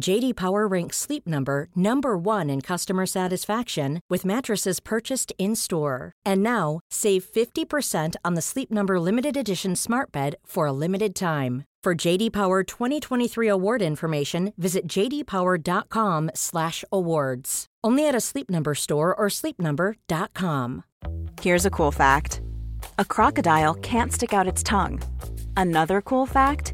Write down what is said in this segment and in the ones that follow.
JD Power ranks Sleep Number number 1 in customer satisfaction with mattresses purchased in-store. And now, save 50% on the Sleep Number limited edition Smart Bed for a limited time. For JD Power 2023 award information, visit jdpower.com/awards. Only at a Sleep Number store or sleepnumber.com. Here's a cool fact a crocodile can't stick out its tongue. Another cool fact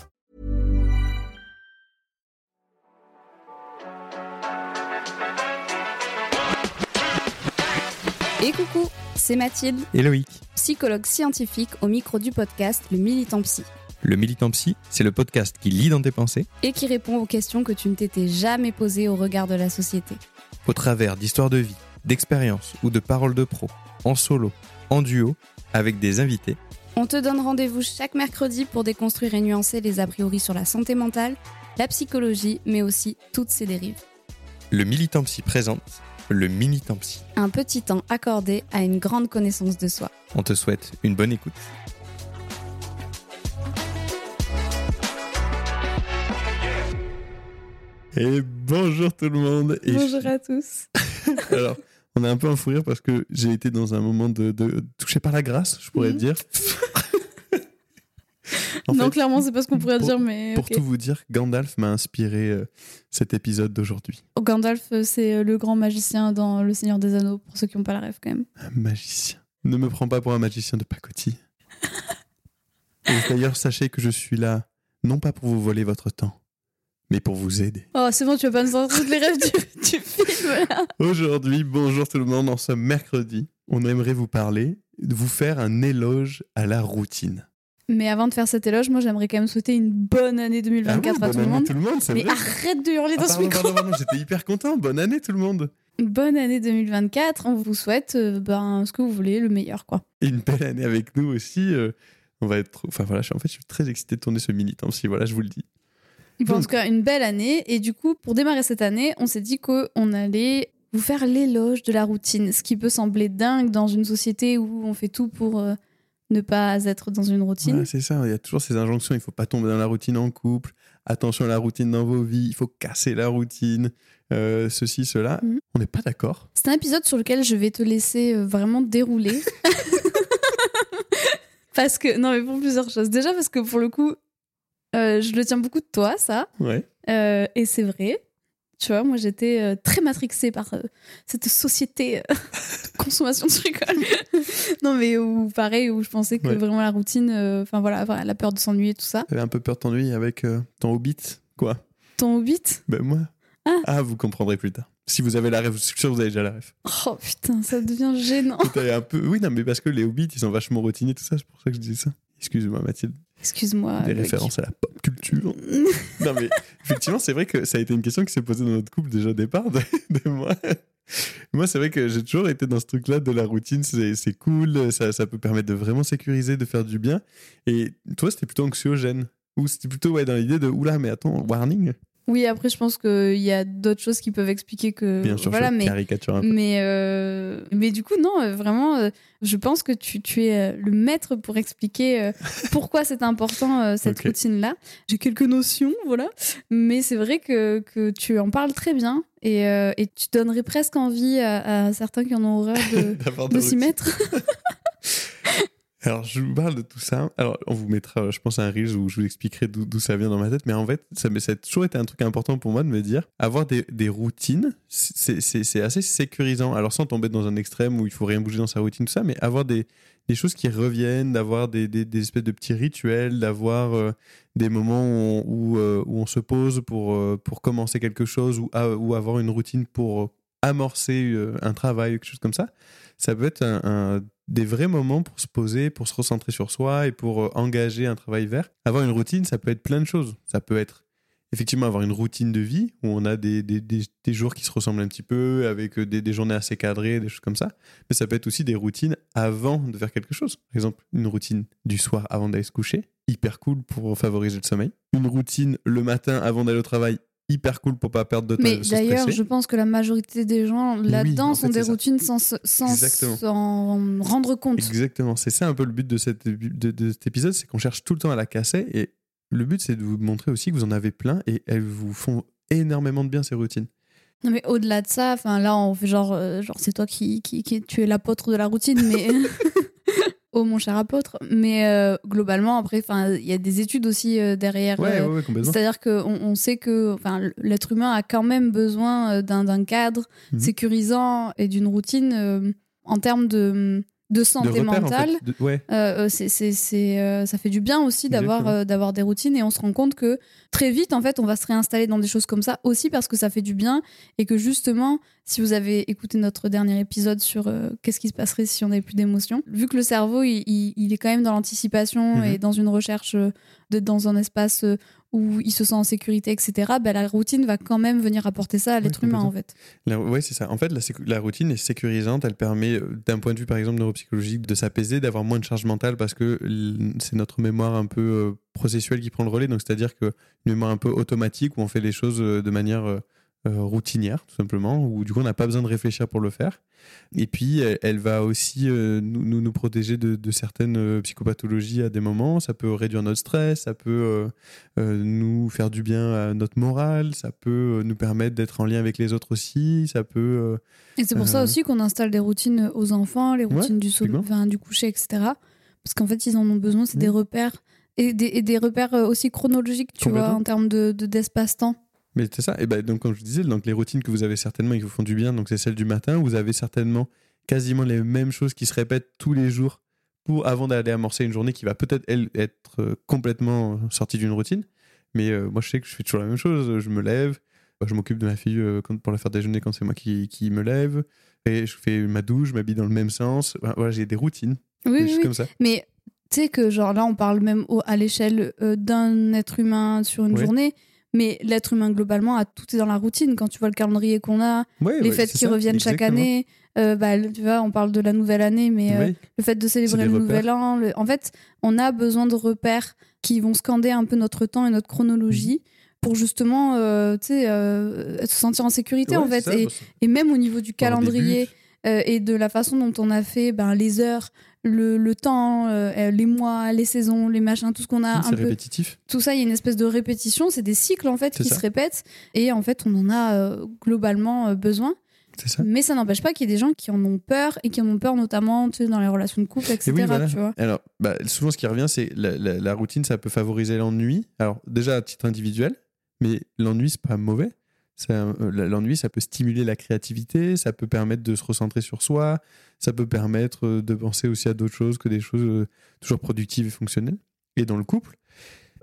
Et coucou, c'est Mathilde, Et Loïc. psychologue scientifique au micro du podcast Le Militant Psy, Le Militant Psy, c'est le podcast qui lit dans tes pensées et qui répond aux questions que tu ne t'étais jamais posées au regard de la société. au travers d'histoires de vie, d'expériences ou de paroles de pros, en solo, en duo, avec des invités. On te donne rendez-vous chaque mercredi pour déconstruire et nuancer les a priori sur la santé mentale, la psychologie, mais aussi toutes ses dérives. Le Militant Psy présente le Militant Psy. Un petit temps accordé à une grande connaissance de soi. On te souhaite une bonne écoute. Et bonjour tout le monde. Et Bonjour à tous. Alors, on est un peu en fou rire parce que j'ai été dans un moment de, de touché par la grâce, je pourrais Mhm. dire. En non, fait, clairement, c'est pas ce qu'on pourrait pour- dire, mais. Pour tout vous dire, Gandalf m'a inspiré euh, cet épisode d'aujourd'hui. Gandalf, euh, c'est euh, le grand magicien dans Le Seigneur des Anneaux, pour ceux qui n'ont pas la rêve quand même. Un magicien. Ne me prends pas pour un magicien de pacotille. D'ailleurs, sachez que je suis là, non pas pour vous voler votre temps, mais pour vous aider. Oh, c'est bon, tu vas pas nous toutes les rêves du, du film là. Aujourd'hui, bonjour tout le monde, en ce mercredi, on aimerait vous parler, vous faire un éloge à la routine. Mais avant de faire cet éloge, moi j'aimerais quand même souhaiter une bonne année 2024 Ah oui, à tout le monde. tout le monde, c'est Mais vrai. arrête de hurler Ah, dans ce pardon, micro. pardon, pardon, j'étais hyper content. Bonne année tout le monde. Bonne année 2024. On vous souhaite euh, ben, ce que vous voulez, le meilleur quoi. Et une belle année avec nous aussi. euh, on va être. Enfin voilà, en fait, je suis très excité de tourner ce militant. Si voilà, je vous le dis. Bon, en tout cas, une belle année. Et du coup, pour démarrer cette année, on s'est dit qu'on allait vous faire l'éloge de la routine. Ce qui peut sembler dingue dans une société où on fait tout pour euh, ne pas être dans une routine. Ouais, c'est ça, il y a toujours ces injonctions, il faut pas tomber dans la routine en couple, attention à la routine dans vos vies, il faut casser la routine, euh, ceci, cela. Mhm. On n'est pas d'accord. C'est un épisode sur lequel je vais te laisser euh, vraiment dérouler. parce que, non, mais pour plusieurs choses. Déjà, parce que pour le coup, euh, je le tiens beaucoup de toi, ça. Ouais. Euh, et c'est vrai. Tu vois, moi, j'étais euh, très matrixée par euh, cette société euh, de consommation de rigole. non, mais où, pareil, où je pensais que Ouais. vraiment la routine, enfin voilà, la peur de s'ennuyer, tout ça. T'avais un peu peur de t'ennuyer avec ton Hobbit, quoi. Ton Hobbit? Ben moi. Ah. vous comprendrez plus tard. Si vous avez la rêve, je suis sûr que vous avez déjà la rêve. Oh putain, ça devient gênant. Un peu... Oui, non, mais parce que les Hobbits, ils sont vachement routiniers, tout ça, c'est pour ça que je disais ça. Excuse-moi, Mathilde. Excuse-moi. Des références à la pop culture. non, mais effectivement, c'est vrai que ça a été une question qui s'est posée dans notre couple déjà au départ de, de moi. Moi, c'est vrai que j'ai toujours été dans ce truc-là de la routine. C'est c'est cool, ça, ça peut permettre de vraiment sécuriser, de faire du bien. Et toi, c'était plutôt anxiogène. Ou c'était plutôt ouais, dans l'idée de oula, mais attends, warning. Oui, après, je pense qu'il y a d'autres choses qui peuvent expliquer que. Bien sûr, voilà, mais. Mais, euh, mais du coup, non, euh, vraiment, euh, je pense que tu, tu es le maître pour expliquer pourquoi c'est important cette routine-là. J'ai quelques notions, voilà. Mais c'est vrai que, que tu en parles très bien et, euh, et tu donnerais presque envie à, à certains qui en ont horreur de, s'y mettre. Alors, je vous parle de tout ça. Alors, on vous mettra, je pense, un reels où je vous expliquerai d'où ça vient dans ma tête. Mais en fait, ça, a toujours été un truc important pour moi de me dire avoir des, routines, c'est assez sécurisant. Alors, sans tomber dans un extrême où il faut rien bouger dans sa routine, tout ça, mais avoir des, choses qui reviennent, d'avoir des, espèces de petits rituels, d'avoir euh, des moments où on, où, euh, où on se pose pour, euh, pour commencer quelque chose ou, avoir une routine pour amorcer un travail, quelque chose comme ça. Ça peut être un des vrais moments pour se poser, pour se recentrer sur soi et pour euh, engager un travail vert. Avoir une routine, ça peut être plein de choses. Ça peut être effectivement avoir une routine de vie où on a des, des, des- des jours qui se ressemblent un petit peu, avec euh, des, des journées assez cadrées, des choses comme ça. Mais ça peut être aussi des routines avant de faire quelque chose. Par exemple, une routine du soir avant d'aller se coucher, hyper cool pour favoriser le sommeil. Une routine le matin avant d'aller au travail, hyper cool pour pas perdre de temps Mais d'ailleurs, je pense que la majorité des gens là-dedans en fait, sont des ça. routines sans s'en rendre compte. Exactement, c'est ça un peu le but de, cette, de, de cet épisode, c'est qu'on cherche tout le temps à la casser et le but c'est de vous montrer aussi que vous en avez plein et elles vous font énormément de bien ces routines. Non mais au-delà de ça, enfin là on fait genre, euh, genre c'est toi qui, qui, qui tu es l'apôtre de la routine, mais oh mon cher apôtre. Mais euh, globalement après, enfin il y a des études aussi euh, derrière. Ouais, euh, ouais, ouais. C'est-à-dire qu'on on sait que enfin, l'être humain a quand même besoin euh, d'un d'un cadre Mhm. sécurisant et d'une routine euh, en termes de, de De santé en mentale. fait. De- ouais, Euh, euh, c'est, c'est, c'est, euh, ça fait du bien aussi d'avoir, euh, d'avoir des routines et on se rend compte que très vite, en fait, on va se réinstaller dans des choses comme ça aussi parce que ça fait du bien et que justement, si vous avez écouté notre dernier épisode sur qu'est-ce qui se passerait si on n'avait plus d'émotions, vu que le cerveau, il, il- il est quand même dans l'anticipation Mhm. et dans une recherche d'être dans un espace euh, où il se sent en sécurité, etc., bah, la routine va quand même venir apporter ça à Oui, l'être humain, en fait. Ouais, c'est ça. En fait, la, routine est sécurisante. Elle permet, euh, d'un point de vue par exemple neuropsychologique, de s'apaiser, d'avoir moins de charge mentale parce que c'est notre mémoire un peu euh, processuelle qui prend le relais. Donc, c'est-à-dire que une mémoire un peu automatique où on fait les choses de manière euh, euh, routinière, tout simplement, où du coup on n'a pas besoin de réfléchir pour le faire. Et puis, elle, elle va aussi euh, nous, nous, protéger de, de certaines euh, psychopathologies à des moments. Ça peut réduire notre stress, ça peut euh, nous faire du bien à notre morale, ça peut nous permettre d'être en lien avec les autres aussi, ça peut... Et c'est pour ça aussi qu'on installe des routines aux enfants, les Ouais, routines du, sol- enfin, du coucher, etc. Parce qu'en fait, ils en ont besoin, c'est des repères. Et des, et des repères aussi chronologiques, tu vois, en termes de de- d'espace-temps. Mais c'est ça. Et ben, donc, comme je vous disais, donc, les routines que vous avez certainement et qui vous font du bien, donc c'est celles du matin, vous avez certainement quasiment les mêmes choses qui se répètent tous les jours pour, avant d'aller amorcer une journée qui va peut-être, elle, être euh, complètement sortie d'une routine. Mais euh, moi, je sais que je fais toujours la même chose. Je me lève, euh, je m'occupe de ma fille euh, pour la faire déjeuner quand c'est moi qui, qui me lève, et je fais ma douche, je m'habille dans le même sens. Voilà, j'ai des routines, Oui, des oui, comme ça. Mais tu sais que, genre, là, on parle même au- à l'échelle euh, d'un être humain sur une journée. Mais l'être humain, globalement, a tout est dans la routine. Quand tu vois le calendrier qu'on a, Ouais, les ouais, fêtes qui ça, reviennent chaque année, euh, bah, tu vois, on parle de la nouvelle année, mais euh, le fait de célébrer le repères. nouvel an. le- En fait, on a besoin de repères qui vont scander un peu notre temps et notre chronologie Mhm. pour justement euh, euh, se sentir en sécurité, en fait. ça, et, même au niveau du calendrier. Euh, et de la façon dont on a fait ben, les heures, le, le temps, euh, les mois, les saisons, les machins, tout ce qu'on a c'est peu. répétitif. Tout ça, il y a une espèce de répétition. C'est des cycles, en fait, qui ça. se répètent. Et en fait, on en a euh, globalement besoin. Ça. Mais ça n'empêche pas qu'il y ait des gens qui en ont peur et qui en ont peur notamment tu sais, dans les relations de couple, etc. Et oui, voilà. tu vois. Alors, bah, souvent, ce qui revient, c'est la, la- la routine, ça peut favoriser l'ennui. Alors, déjà à titre individuel, mais l'ennui, c'est pas mauvais. Euh, L'ennui, ça peut stimuler la créativité, ça peut permettre de se recentrer sur soi, ça peut permettre euh, de penser aussi à d'autres choses que des choses euh, toujours productives et fonctionnelles. Et dans le couple,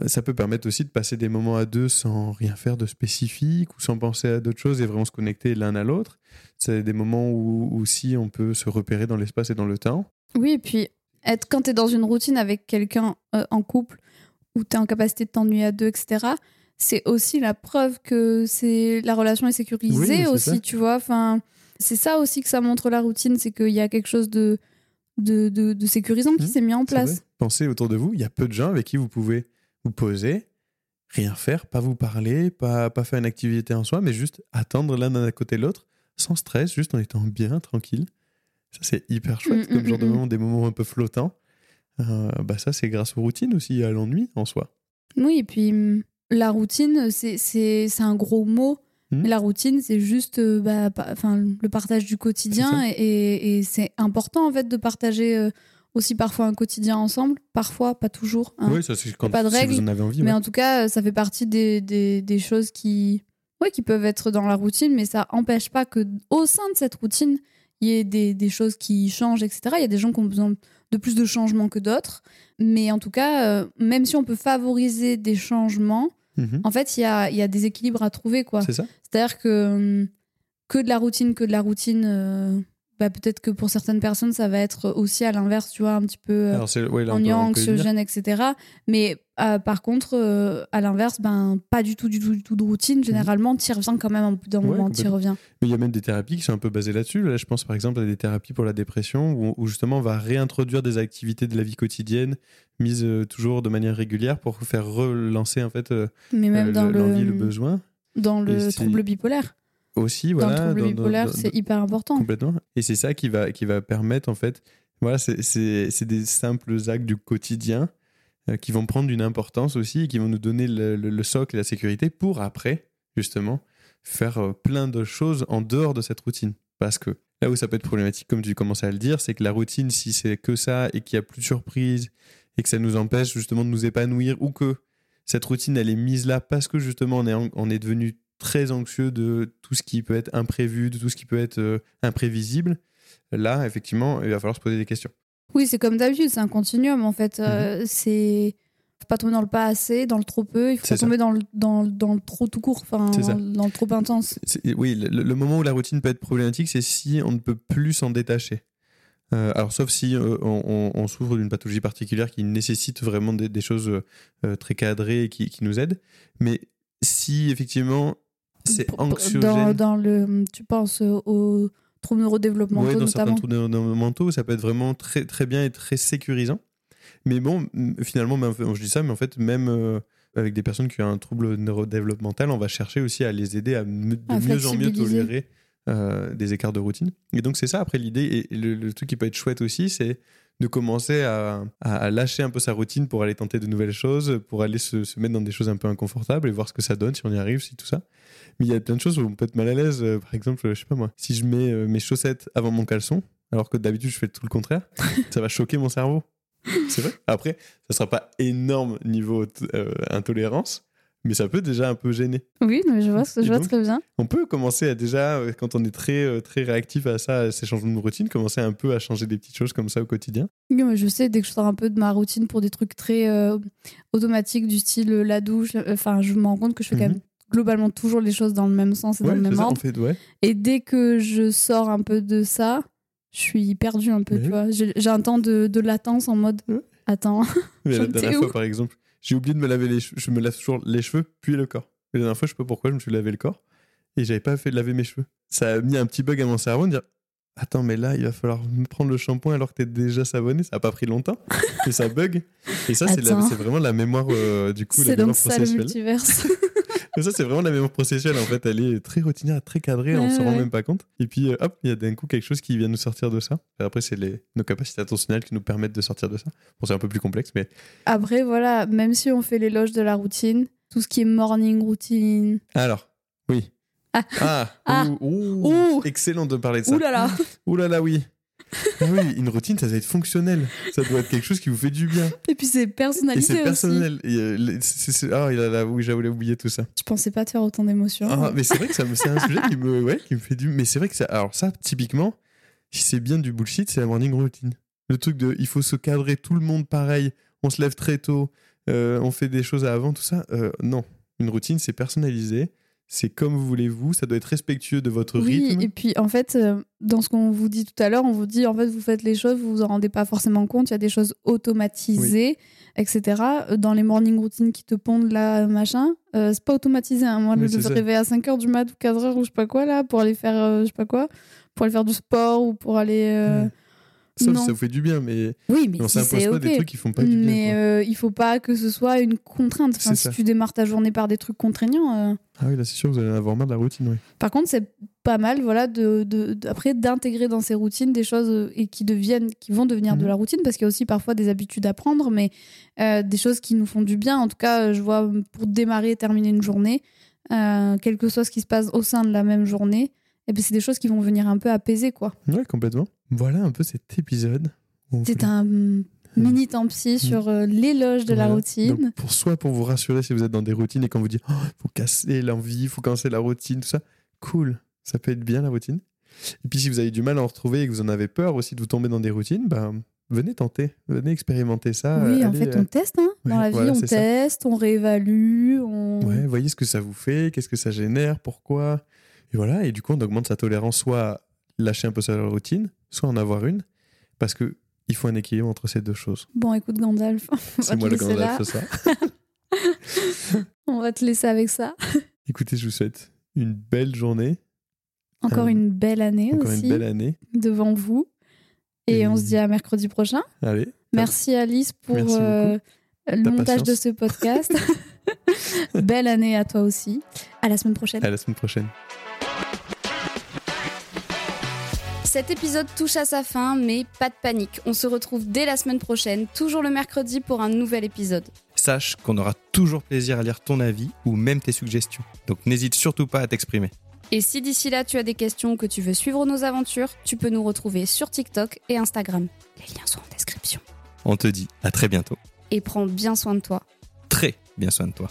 ça peut permettre aussi de passer des moments à deux sans rien faire de spécifique ou sans penser à d'autres choses et vraiment se connecter l'un à l'autre. C'est des moments où aussi on peut se repérer dans l'espace et dans le temps. Oui, et puis être quand tu es dans une routine avec quelqu'un en couple où tu es en capacité de t'ennuyer à deux, etc., c'est aussi la preuve que c'est la relation est sécurisée Oui, aussi, ça. tu vois. Enfin, c'est ça aussi que ça montre la routine, c'est qu'il y a quelque chose de, de, de, de sécurisant qui Mhm, s'est mis en place. Pensez autour de vous, il y a peu de gens avec qui vous pouvez vous poser, rien faire, pas vous parler, pas, pas faire une activité en soi, mais juste attendre l'un d'un à côté de l'autre, sans stress, juste en étant bien, tranquille. Ça, c'est hyper chouette Mm, comme mm, genre de mm, mm. moment, des moments un peu flottants. Euh, bah ça, c'est grâce aux routines aussi, à l'ennui en soi. Oui, et puis hum, la routine, c'est- un gros mot. Mais la routine, c'est juste euh, bah, pa- le partage du quotidien. Et, et c'est important, en fait, de partager euh, aussi parfois un quotidien ensemble. Parfois, pas toujours. hein. oui, ça, c'est quand pas de si règles, vous en avez envie. Mais ouais. en tout cas, euh, ça fait partie des, des, des choses qui, ouais, qui peuvent être dans la routine, mais ça empêche pas que au sein de cette routine, il y ait des, des choses qui changent, etc. Il y a des gens qui ont besoin de plus de changements que d'autres. Mais en tout cas, euh, même si on peut favoriser des changements, Mhm. en fait, il y a, il y a des équilibres à trouver. quoi. C'est ça C'est-à-dire que hum, que de la routine, que de la routine, euh, bah, peut-être que pour certaines personnes, ça va être aussi à l'inverse, tu vois, un petit peu euh, ouais, ennuyant, anxiogène, etc. Mais euh, par contre, euh, à l'inverse, ben, pas du tout, du tout, du tout de routine. Généralement, tu y reviens quand même au bout d'un Mhm. Ouais, moment, tu reviens. Mais il y a même des thérapies qui sont un peu basées là-dessus. Là, je pense par exemple à des thérapies pour la dépression où, où justement on va réintroduire des activités de la vie quotidienne mises euh, toujours de manière régulière pour faire relancer en fait Mais même dans le- le besoin. dans le trouble bipolaire. Aussi, dans voilà. le trouble dans- dans- bipolaire, dans- c'est hyper important. Complètement. Et c'est ça qui va, qui va permettre, en fait, voilà, c'est- des simples actes du quotidien euh, qui vont prendre une importance aussi et qui vont nous donner le, le- le socle et la sécurité pour après, justement, faire euh, plein de choses en dehors de cette routine. Parce que là où ça peut être problématique, comme tu commençais à le dire, c'est que la routine, si c'est que ça et qu'il n'y a plus de surprise et que ça nous empêche justement de nous épanouir ou que cette routine, elle est mise là parce que justement on est, en- on est devenu très anxieux de tout ce qui peut être imprévu, de tout ce qui peut être euh, imprévisible, là, effectivement, il va falloir se poser des questions. Oui, c'est comme d'habitude, c'est un continuum en fait. Mhm. Euh, c'est faut pas tomber dans le pas assez, dans le trop peu, il faut pas ça. tomber dans le, dans, le- dans le trop tout court, enfin dans, le trop intense. Oui, le, le moment où la routine peut être problématique, c'est si on ne peut plus s'en détacher. Euh, alors, sauf si euh, on, souffre d'une pathologie particulière qui nécessite vraiment des, des choses euh, très cadrées et qui, qui nous aident. Mais si effectivement c'est anxiogène, Dans, dans le, tu penses aux troubles neurodéveloppementaux Ouais, dans certains notamment. troubles neuro- mentaux, ça peut être vraiment très, très bien et très sécurisant. Mais bon, finalement, mais en fait, je dis ça, mais en fait, même euh, avec des personnes qui ont un trouble neurodéveloppemental, on va chercher aussi à les aider à de À mieux en mieux tolérer euh, des écarts de routine. Et donc, c'est ça, après, l'idée. Et le, le truc qui peut être chouette aussi, c'est de commencer à, à- lâcher un peu sa routine pour aller tenter de nouvelles choses, pour aller se, se mettre dans des choses un peu inconfortables et voir ce que ça donne, si on y arrive, si tout ça. Mais il y a plein de choses où on peut être mal à l'aise. Euh, Par exemple, je sais pas moi, si je mets euh, mes chaussettes avant mon caleçon, alors que d'habitude je fais tout le contraire, ça va choquer mon cerveau. C'est vrai? Après, ça sera pas énorme niveau euh, intolérance, mais ça peut déjà un peu gêner. Oui, mais je vois, je vois donc, très bien. On peut commencer à déjà, euh, quand on est très, euh, très réactif à ça, à ces changements de routine, commencer un peu à changer des petites choses comme ça au quotidien. Oui, mais je sais, dès que je sors un peu de ma routine pour des trucs très euh, automatiques du style la douche, euh, enfin, je me rends compte que je fais quand Mhm. même globalement toujours les choses dans le même sens et dans le même ça, en ordre. fait, ouais. Et dès que je sors un peu de ça, je suis perdue un peu, tu vois. J'ai un temps de, de latence en mode attends. Mais la dernière fois, par exemple, j'ai oublié de me laver les cheveux. Je me lave toujours les cheveux, puis le corps. Et la dernière fois, je sais pas pourquoi, je me suis lavé le corps et j'avais pas fait de laver mes cheveux. Ça a mis un petit bug à mon cerveau de dire Attends, mais là, il va falloir me prendre le shampoing alors que t'es déjà savonné. Ça a pas pris longtemps, mais ça bug. Et ça, c'est c'est vraiment la mémoire euh, du coup, la C'est mémoire donc ça le processuelle. multiverse. Mais ça, c'est vraiment la mémoire processuelle. En fait, elle est très routinière, très cadrée, on Ouais, s'en rend ouais. même pas compte. Et puis, euh, hop, il y a d'un coup quelque chose qui vient nous sortir de ça. Et après, c'est les... nos capacités attentionnelles qui nous permettent de sortir de ça. Bon, c'est un peu plus complexe, mais Après, voilà, même si on fait l'éloge de la routine, tout ce qui est morning routine. Alors, oui. Ah. Ah, Ah. ouh, ouh, Ouh. excellent de parler de ça. Ouh là là Ouh là là, oui. Ah oui, une routine, ça doit être fonctionnel. Ça doit être quelque chose qui vous fait du bien. Et puis c'est Et personnalité c'est aussi. personnel. Et, euh, c'est- c'est- ah, il a là, oui, j'avais oublié tout ça. Je pensais pas te faire autant d'émotions. Ah, mais c'est vrai que ça me- c'est un sujet qui me, ouais, qui me fait du. Mais c'est vrai que ça. Alors, ça, typiquement, si c'est bien du bullshit, c'est la morning routine. Le truc de il faut se cadrer tout le monde pareil, on se lève très tôt, euh, on fait des choses avant, tout ça. Euh, non. Une routine, c'est personnalisé, c'est comme vous voulez vous, ça doit être respectueux de votre Oui, rythme. et puis en fait, euh, dans ce qu'on vous dit tout à l'heure, on vous dit en fait, vous faites les choses, vous vous en rendez pas forcément compte. Il y a des choses automatisées, etc. Euh, Dans les morning routines qui te pondent là, machin, euh, c'est pas automatisé. hein. Moi, Oui, de se réveiller à 5h du mat ou 4h ou je sais pas quoi là, pour aller faire, euh, je sais pas quoi, pour aller faire du sport ou pour aller. Ouais. Non. ça vous fait du bien, mais Oui, mais on si s'impose pas des trucs qui font pas du bien. mais euh, il faut pas que ce soit une contrainte. Enfin, si ça. tu démarres ta journée par des trucs contraignants. euh, Ah oui, là c'est sûr, vous allez en avoir marre de la routine, oui. Par contre, c'est pas mal, voilà, de, de- de- après d'intégrer dans ces routines des choses euh, et qui deviennent, qui vont devenir de Mhm. la routine, parce qu'il y a aussi parfois des habitudes à prendre, mais euh, des choses qui nous font du bien. En tout cas, je vois pour démarrer et terminer une journée, quel que soit ce qui se passe au sein de la même journée, et ben c'est des choses qui vont venir un peu apaiser, quoi. Ouais, complètement. Voilà un peu cet épisode. C'est un mm, mini tant pis sur euh, l'éloge de la routine. Donc, pour soit pour vous rassurer si vous êtes dans des routines et quand vous dites oh, faut casser l'envie, faut casser la routine, tout ça, cool, ça peut être bien la routine. Et puis si vous avez du mal à en retrouver et que vous en avez peur aussi de vous tomber dans des routines, ben venez tenter, venez expérimenter ça. oui, en fait, euh, on teste. Hein. Dans ouais, la vie, voilà, on ça. teste, on réévalue, on... Ouais, voyez ce que ça vous fait, qu'est-ce que ça génère, pourquoi. Et voilà, et du coup, on augmente sa tolérance soit à lâcher un peu sa routine, soit en avoir une, parce que il faut un équilibre entre ces deux choses. Bon, écoute, Gandalf, on va C'est te moi le. Gandalf, c'est ça. On va te laisser avec ça. Écoutez, je vous souhaite une belle journée, Encore Euh, une belle année encore aussi une belle année. devant vous. Et Et- on se dit à mercredi prochain. Allez. Merci Alice pour Merci euh, le Ta montage de ce podcast. belle année à toi aussi. À la semaine prochaine. À la semaine prochaine. Cet épisode touche à sa fin, mais pas de panique. On se retrouve dès la semaine prochaine, toujours le mercredi pour un nouvel épisode. Sache qu'on aura toujours plaisir à lire ton avis ou même tes suggestions. Donc n'hésite surtout pas à t'exprimer. Et si d'ici là tu as des questions ou que tu veux suivre nos aventures, tu peux nous retrouver sur TikTok et Instagram. Les liens sont en description. On te dit à très bientôt. Et prends bien soin de toi. Très bien soin de toi.